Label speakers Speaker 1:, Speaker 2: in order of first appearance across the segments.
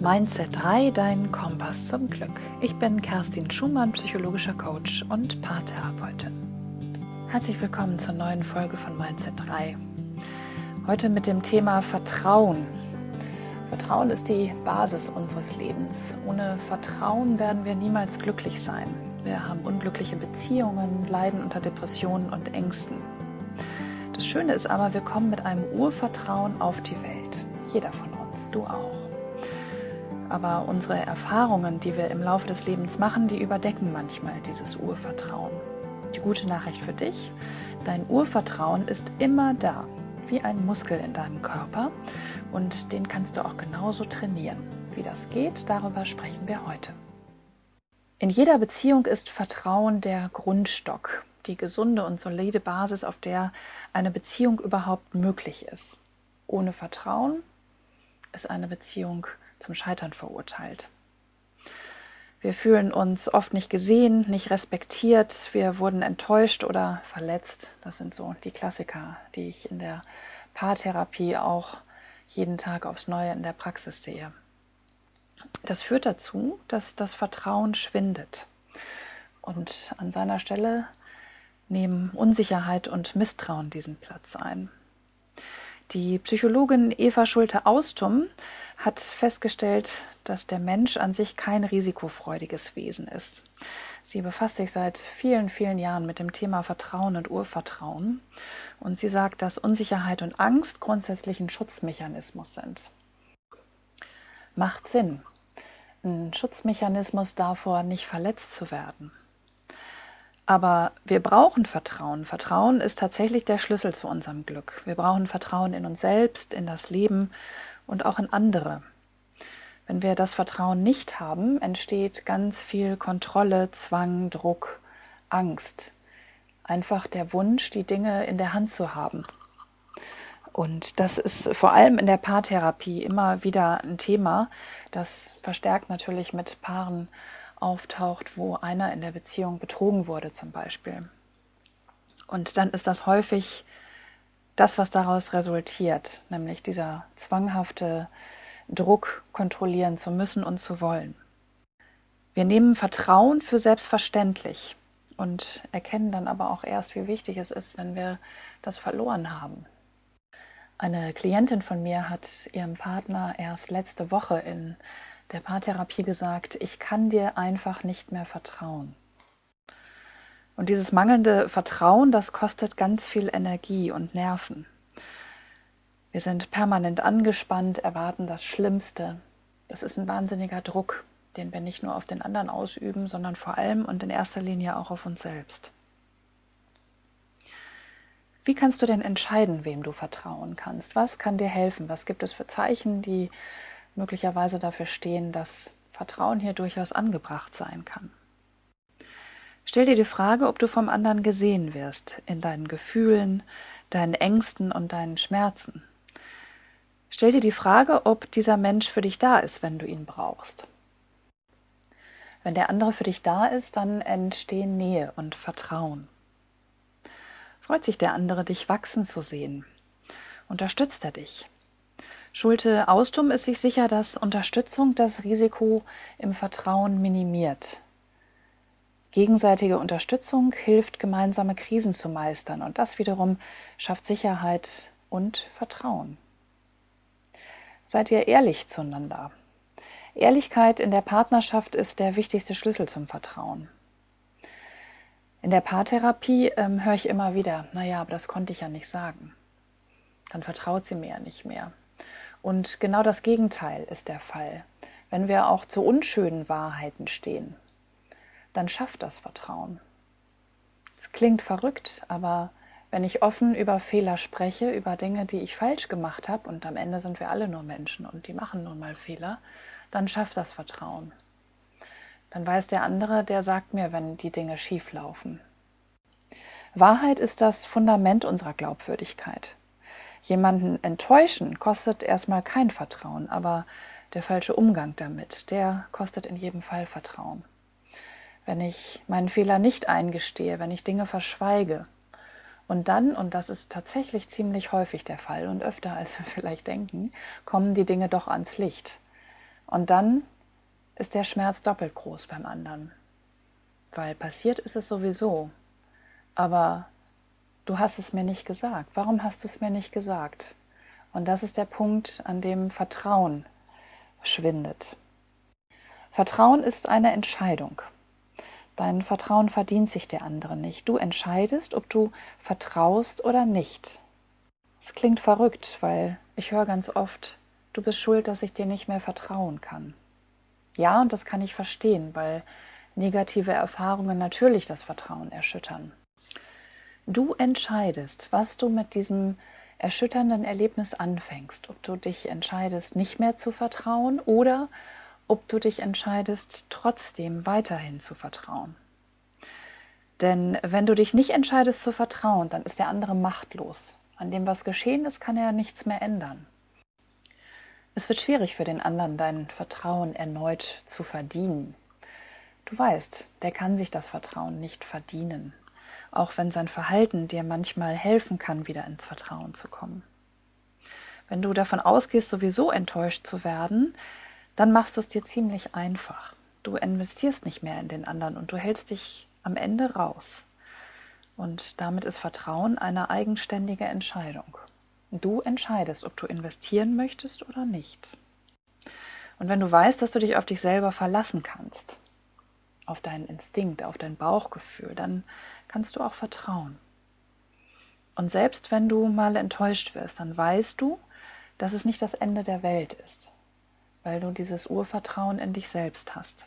Speaker 1: Mindset 3, dein Kompass zum Glück. Ich bin Kerstin Schumann, psychologischer Coach und Paartherapeutin. Herzlich willkommen zur neuen Folge von Mindset 3. Heute mit dem Thema Vertrauen. Vertrauen ist die Basis unseres Lebens. Ohne Vertrauen werden wir niemals glücklich sein. Wir haben unglückliche Beziehungen, leiden unter Depressionen und Ängsten. Das Schöne ist aber, wir kommen mit einem Urvertrauen auf die Welt. Jeder von uns, du auch. Aber unsere Erfahrungen, die wir im Laufe des Lebens machen, die überdecken manchmal dieses Urvertrauen. Die gute Nachricht für dich, dein Urvertrauen ist immer da, wie ein Muskel in deinem Körper und den kannst du auch genauso trainieren. Wie das geht, darüber sprechen wir heute. In jeder Beziehung ist Vertrauen der Grundstock, die gesunde und solide Basis, auf der eine Beziehung überhaupt möglich ist. Ohne Vertrauen ist eine Beziehung zum Scheitern verurteilt. Wir fühlen uns oft nicht gesehen, nicht respektiert, wir wurden enttäuscht oder verletzt. Das sind so die Klassiker, die ich in der Paartherapie auch jeden Tag aufs Neue in der Praxis sehe. Das führt dazu, dass das Vertrauen schwindet. Und an seiner Stelle nehmen Unsicherheit und Misstrauen diesen Platz ein. Die Psychologin Eva Schulte-Austum hat festgestellt, dass der Mensch an sich kein risikofreudiges Wesen ist. Sie befasst sich seit vielen, vielen Jahren mit dem Thema Vertrauen und Urvertrauen. Und sie sagt, dass Unsicherheit und Angst grundsätzlich ein Schutzmechanismus sind. Macht Sinn. Ein Schutzmechanismus davor, nicht verletzt zu werden. Aber wir brauchen Vertrauen. Vertrauen ist tatsächlich der Schlüssel zu unserem Glück. Wir brauchen Vertrauen in uns selbst, in das Leben und auch in andere. Wenn wir das Vertrauen nicht haben, entsteht ganz viel Kontrolle, Zwang, Druck, Angst. Einfach der Wunsch, die Dinge in der Hand zu haben. Und das ist vor allem in der Paartherapie immer wieder ein Thema, das verstärkt natürlich mit Paaren auftaucht, wo einer in der Beziehung betrogen wurde zum Beispiel. Und dann ist das häufig das, was daraus resultiert, nämlich dieser zwanghafte Druck kontrollieren zu müssen und zu wollen. Wir nehmen Vertrauen für selbstverständlich und erkennen dann aber auch erst, wie wichtig es ist, wenn wir das verloren haben. Eine Klientin von mir hat ihrem Partner erst letzte Woche in der Paartherapie gesagt, ich kann dir einfach nicht mehr vertrauen. Und dieses mangelnde Vertrauen, das kostet ganz viel Energie und Nerven. Wir sind permanent angespannt, erwarten das Schlimmste. Das ist ein wahnsinniger Druck, den wir nicht nur auf den anderen ausüben, sondern vor allem und in erster Linie auch auf uns selbst. Wie kannst du denn entscheiden, wem du vertrauen kannst? Was kann dir helfen? Was gibt es für Zeichen, die möglicherweise dafür stehen, dass Vertrauen hier durchaus angebracht sein kann? Stell dir die Frage, ob du vom anderen gesehen wirst in deinen Gefühlen, deinen Ängsten und deinen Schmerzen. Stell dir die Frage, ob dieser Mensch für dich da ist, wenn du ihn brauchst. Wenn der andere für dich da ist, dann entstehen Nähe und Vertrauen. Freut sich der andere, dich wachsen zu sehen? Unterstützt er dich? Schulte Austum ist sich sicher, dass Unterstützung das Risiko im Vertrauen minimiert. Gegenseitige Unterstützung hilft, gemeinsame Krisen zu meistern und das wiederum schafft Sicherheit und Vertrauen. Seid ihr ehrlich zueinander? Ehrlichkeit in der Partnerschaft ist der wichtigste Schlüssel zum Vertrauen. In der Paartherapie ähm, höre ich immer wieder, naja, aber das konnte ich ja nicht sagen. Dann vertraut sie mir ja nicht mehr. Und genau das Gegenteil ist der Fall. Wenn wir auch zu unschönen Wahrheiten stehen, dann schafft das Vertrauen. Es klingt verrückt, aber wenn ich offen über Fehler spreche, über Dinge, die ich falsch gemacht habe, und am Ende sind wir alle nur Menschen und die machen nun mal Fehler, dann schafft das Vertrauen. Dann weiß der andere, der sagt mir, wenn die Dinge schief laufen. Wahrheit ist das Fundament unserer Glaubwürdigkeit. Jemanden enttäuschen kostet erstmal kein Vertrauen, aber der falsche Umgang damit, der kostet in jedem Fall Vertrauen wenn ich meinen Fehler nicht eingestehe, wenn ich Dinge verschweige. Und dann, und das ist tatsächlich ziemlich häufig der Fall und öfter als wir vielleicht denken, kommen die Dinge doch ans Licht. Und dann ist der Schmerz doppelt groß beim anderen. Weil passiert ist es sowieso. Aber du hast es mir nicht gesagt. Warum hast du es mir nicht gesagt? Und das ist der Punkt, an dem Vertrauen schwindet. Vertrauen ist eine Entscheidung. Dein Vertrauen verdient sich der andere nicht. Du entscheidest, ob du vertraust oder nicht. Es klingt verrückt, weil ich höre ganz oft, du bist schuld, dass ich dir nicht mehr vertrauen kann. Ja, und das kann ich verstehen, weil negative Erfahrungen natürlich das Vertrauen erschüttern. Du entscheidest, was du mit diesem erschütternden Erlebnis anfängst, ob du dich entscheidest, nicht mehr zu vertrauen oder ob du dich entscheidest, trotzdem weiterhin zu vertrauen. Denn wenn du dich nicht entscheidest zu vertrauen, dann ist der andere machtlos. An dem, was geschehen ist, kann er nichts mehr ändern. Es wird schwierig für den anderen, dein Vertrauen erneut zu verdienen. Du weißt, der kann sich das Vertrauen nicht verdienen, auch wenn sein Verhalten dir manchmal helfen kann, wieder ins Vertrauen zu kommen. Wenn du davon ausgehst, sowieso enttäuscht zu werden, dann machst du es dir ziemlich einfach. Du investierst nicht mehr in den anderen und du hältst dich am Ende raus. Und damit ist Vertrauen eine eigenständige Entscheidung. Du entscheidest, ob du investieren möchtest oder nicht. Und wenn du weißt, dass du dich auf dich selber verlassen kannst, auf deinen Instinkt, auf dein Bauchgefühl, dann kannst du auch vertrauen. Und selbst wenn du mal enttäuscht wirst, dann weißt du, dass es nicht das Ende der Welt ist, weil du dieses Urvertrauen in dich selbst hast.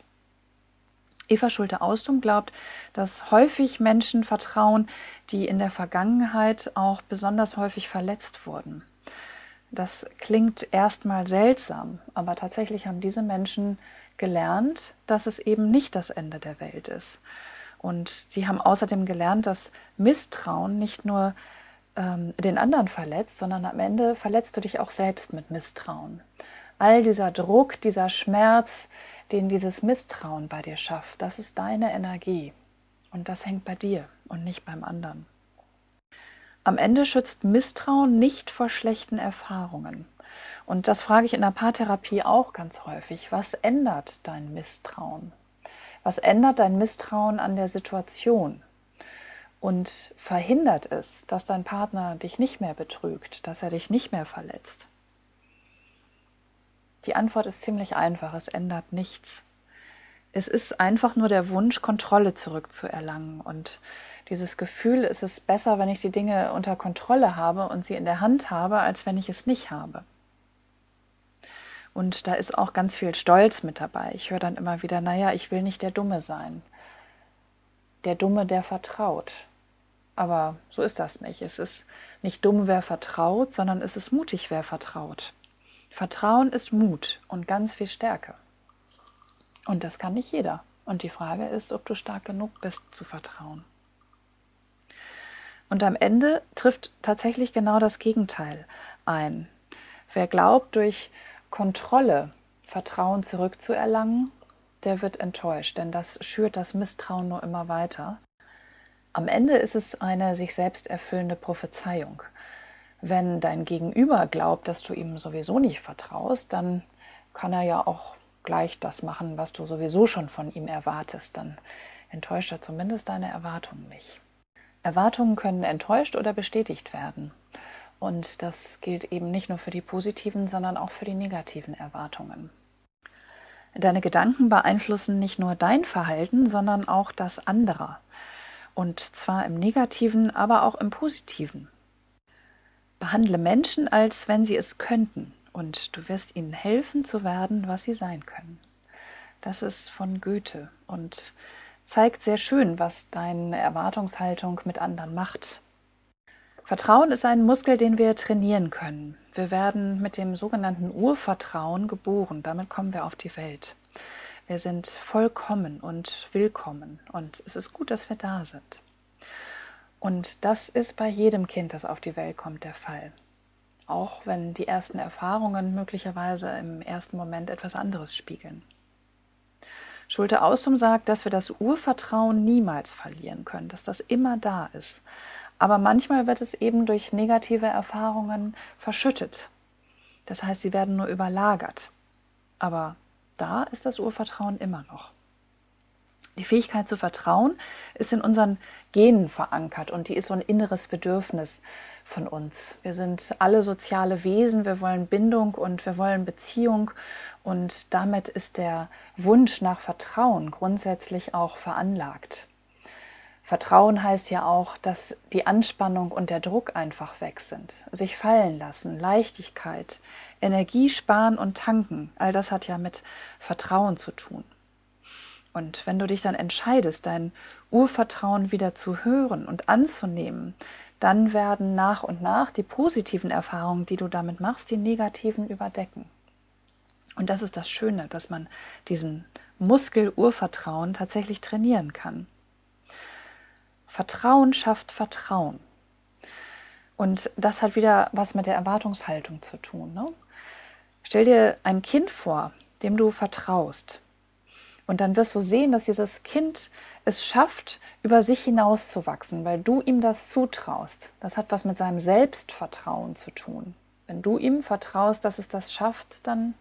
Speaker 1: Eva Schulte-Austum glaubt, dass häufig Menschen vertrauen, die in der Vergangenheit auch besonders häufig verletzt wurden. Das klingt erstmal seltsam, aber tatsächlich haben diese Menschen gelernt, dass es eben nicht das Ende der Welt ist. Und sie haben außerdem gelernt, dass Misstrauen nicht nur ähm, den anderen verletzt, sondern am Ende verletzt du dich auch selbst mit Misstrauen. All dieser Druck, dieser Schmerz, den dieses Misstrauen bei dir schafft, das ist deine Energie. Und das hängt bei dir und nicht beim anderen. Am Ende schützt Misstrauen nicht vor schlechten Erfahrungen. Und das frage ich in der Paartherapie auch ganz häufig. Was ändert dein Misstrauen? Was ändert dein Misstrauen an der Situation? Und verhindert es, dass dein Partner dich nicht mehr betrügt, dass er dich nicht mehr verletzt? Die Antwort ist ziemlich einfach, es ändert nichts. Es ist einfach nur der Wunsch, Kontrolle zurückzuerlangen. Und dieses Gefühl, es ist besser, wenn ich die Dinge unter Kontrolle habe und sie in der Hand habe, als wenn ich es nicht habe. Und da ist auch ganz viel Stolz mit dabei. Ich höre dann immer wieder, naja, ich will nicht der Dumme sein. Der Dumme, der vertraut. Aber so ist das nicht. Es ist nicht dumm, wer vertraut, sondern es ist mutig, wer vertraut. Vertrauen ist Mut und ganz viel Stärke. Und das kann nicht jeder. Und die Frage ist, ob du stark genug bist zu vertrauen. Und am Ende trifft tatsächlich genau das Gegenteil ein. Wer glaubt, durch Kontrolle Vertrauen zurückzuerlangen, der wird enttäuscht, denn das schürt das Misstrauen nur immer weiter. Am Ende ist es eine sich selbst erfüllende Prophezeiung. Wenn dein Gegenüber glaubt, dass du ihm sowieso nicht vertraust, dann kann er ja auch gleich das machen, was du sowieso schon von ihm erwartest. Dann enttäuscht er zumindest deine Erwartungen nicht. Erwartungen können enttäuscht oder bestätigt werden. Und das gilt eben nicht nur für die positiven, sondern auch für die negativen Erwartungen. Deine Gedanken beeinflussen nicht nur dein Verhalten, sondern auch das anderer. Und zwar im negativen, aber auch im positiven. Behandle Menschen, als wenn sie es könnten, und du wirst ihnen helfen zu werden, was sie sein können. Das ist von Goethe und zeigt sehr schön, was deine Erwartungshaltung mit anderen macht. Vertrauen ist ein Muskel, den wir trainieren können. Wir werden mit dem sogenannten Urvertrauen geboren. Damit kommen wir auf die Welt. Wir sind vollkommen und willkommen und es ist gut, dass wir da sind. Und das ist bei jedem Kind, das auf die Welt kommt, der Fall. Auch wenn die ersten Erfahrungen möglicherweise im ersten Moment etwas anderes spiegeln. Schulte Austum sagt, dass wir das Urvertrauen niemals verlieren können, dass das immer da ist. Aber manchmal wird es eben durch negative Erfahrungen verschüttet. Das heißt, sie werden nur überlagert. Aber da ist das Urvertrauen immer noch. Die Fähigkeit zu vertrauen ist in unseren Genen verankert und die ist so ein inneres Bedürfnis von uns. Wir sind alle soziale Wesen, wir wollen Bindung und wir wollen Beziehung und damit ist der Wunsch nach Vertrauen grundsätzlich auch veranlagt. Vertrauen heißt ja auch, dass die Anspannung und der Druck einfach weg sind. Sich fallen lassen, Leichtigkeit, Energie sparen und tanken, all das hat ja mit Vertrauen zu tun. Und wenn du dich dann entscheidest, dein Urvertrauen wieder zu hören und anzunehmen, dann werden nach und nach die positiven Erfahrungen, die du damit machst, die negativen überdecken. Und das ist das Schöne, dass man diesen Muskel Urvertrauen tatsächlich trainieren kann. Vertrauen schafft Vertrauen. Und das hat wieder was mit der Erwartungshaltung zu tun. Ne? Stell dir ein Kind vor, dem du vertraust. Und dann wirst du sehen, dass dieses Kind es schafft, über sich hinauszuwachsen, weil du ihm das zutraust. Das hat was mit seinem Selbstvertrauen zu tun. Wenn du ihm vertraust, dass es das schafft, dann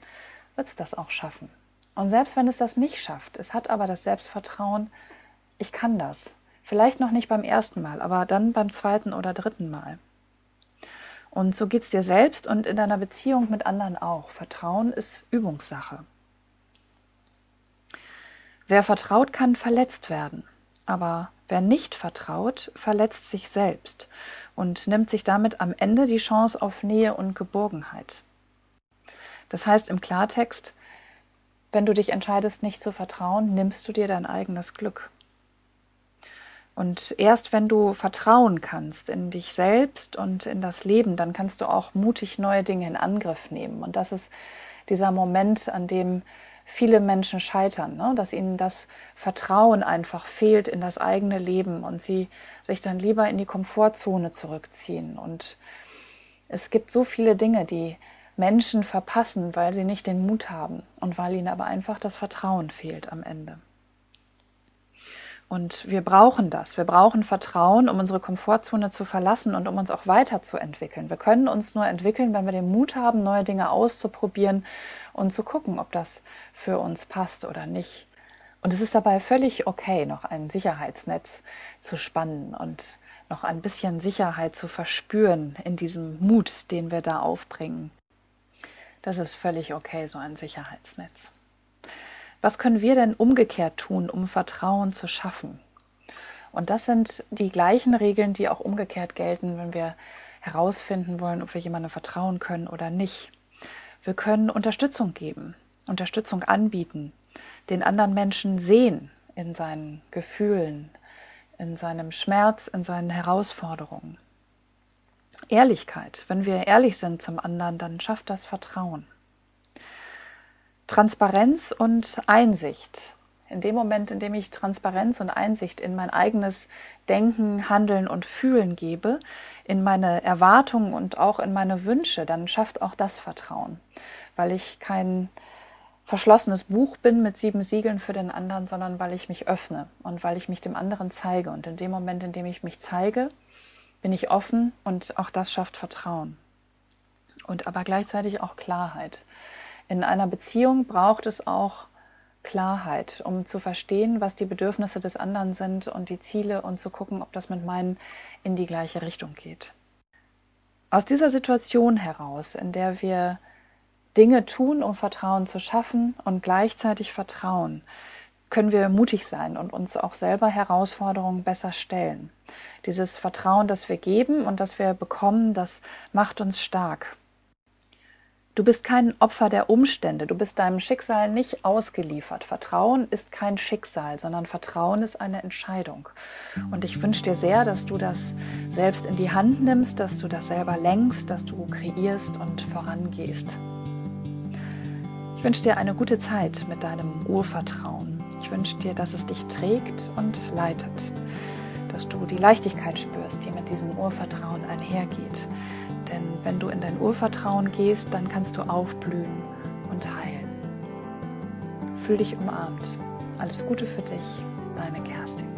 Speaker 1: wird es das auch schaffen. Und selbst wenn es das nicht schafft, es hat aber das Selbstvertrauen, ich kann das. Vielleicht noch nicht beim ersten Mal, aber dann beim zweiten oder dritten Mal. Und so geht es dir selbst und in deiner Beziehung mit anderen auch. Vertrauen ist Übungssache. Wer vertraut, kann verletzt werden. Aber wer nicht vertraut, verletzt sich selbst und nimmt sich damit am Ende die Chance auf Nähe und Geborgenheit. Das heißt im Klartext, wenn du dich entscheidest, nicht zu vertrauen, nimmst du dir dein eigenes Glück. Und erst wenn du vertrauen kannst in dich selbst und in das Leben, dann kannst du auch mutig neue Dinge in Angriff nehmen. Und das ist dieser Moment, an dem viele Menschen scheitern, ne? dass ihnen das Vertrauen einfach fehlt in das eigene Leben und sie sich dann lieber in die Komfortzone zurückziehen. Und es gibt so viele Dinge, die Menschen verpassen, weil sie nicht den Mut haben und weil ihnen aber einfach das Vertrauen fehlt am Ende. Und wir brauchen das. Wir brauchen Vertrauen, um unsere Komfortzone zu verlassen und um uns auch weiterzuentwickeln. Wir können uns nur entwickeln, wenn wir den Mut haben, neue Dinge auszuprobieren und zu gucken, ob das für uns passt oder nicht. Und es ist dabei völlig okay, noch ein Sicherheitsnetz zu spannen und noch ein bisschen Sicherheit zu verspüren in diesem Mut, den wir da aufbringen. Das ist völlig okay, so ein Sicherheitsnetz. Was können wir denn umgekehrt tun, um Vertrauen zu schaffen? Und das sind die gleichen Regeln, die auch umgekehrt gelten, wenn wir herausfinden wollen, ob wir jemandem vertrauen können oder nicht. Wir können Unterstützung geben, Unterstützung anbieten, den anderen Menschen sehen in seinen Gefühlen, in seinem Schmerz, in seinen Herausforderungen. Ehrlichkeit, wenn wir ehrlich sind zum anderen, dann schafft das Vertrauen. Transparenz und Einsicht. In dem Moment, in dem ich Transparenz und Einsicht in mein eigenes Denken, Handeln und Fühlen gebe, in meine Erwartungen und auch in meine Wünsche, dann schafft auch das Vertrauen, weil ich kein verschlossenes Buch bin mit sieben Siegeln für den anderen, sondern weil ich mich öffne und weil ich mich dem anderen zeige. Und in dem Moment, in dem ich mich zeige, bin ich offen und auch das schafft Vertrauen. Und aber gleichzeitig auch Klarheit. In einer Beziehung braucht es auch Klarheit, um zu verstehen, was die Bedürfnisse des anderen sind und die Ziele und zu gucken, ob das mit meinen in die gleiche Richtung geht. Aus dieser Situation heraus, in der wir Dinge tun, um Vertrauen zu schaffen und gleichzeitig Vertrauen, können wir mutig sein und uns auch selber Herausforderungen besser stellen. Dieses Vertrauen, das wir geben und das wir bekommen, das macht uns stark. Du bist kein Opfer der Umstände, du bist deinem Schicksal nicht ausgeliefert. Vertrauen ist kein Schicksal, sondern Vertrauen ist eine Entscheidung. Und ich wünsche dir sehr, dass du das selbst in die Hand nimmst, dass du das selber lenkst, dass du kreierst und vorangehst. Ich wünsche dir eine gute Zeit mit deinem Urvertrauen. Ich wünsche dir, dass es dich trägt und leitet, dass du die Leichtigkeit spürst, die mit diesem Urvertrauen einhergeht denn wenn du in dein Urvertrauen gehst, dann kannst du aufblühen und heilen. Fühl dich umarmt. Alles Gute für dich, deine Kerstin.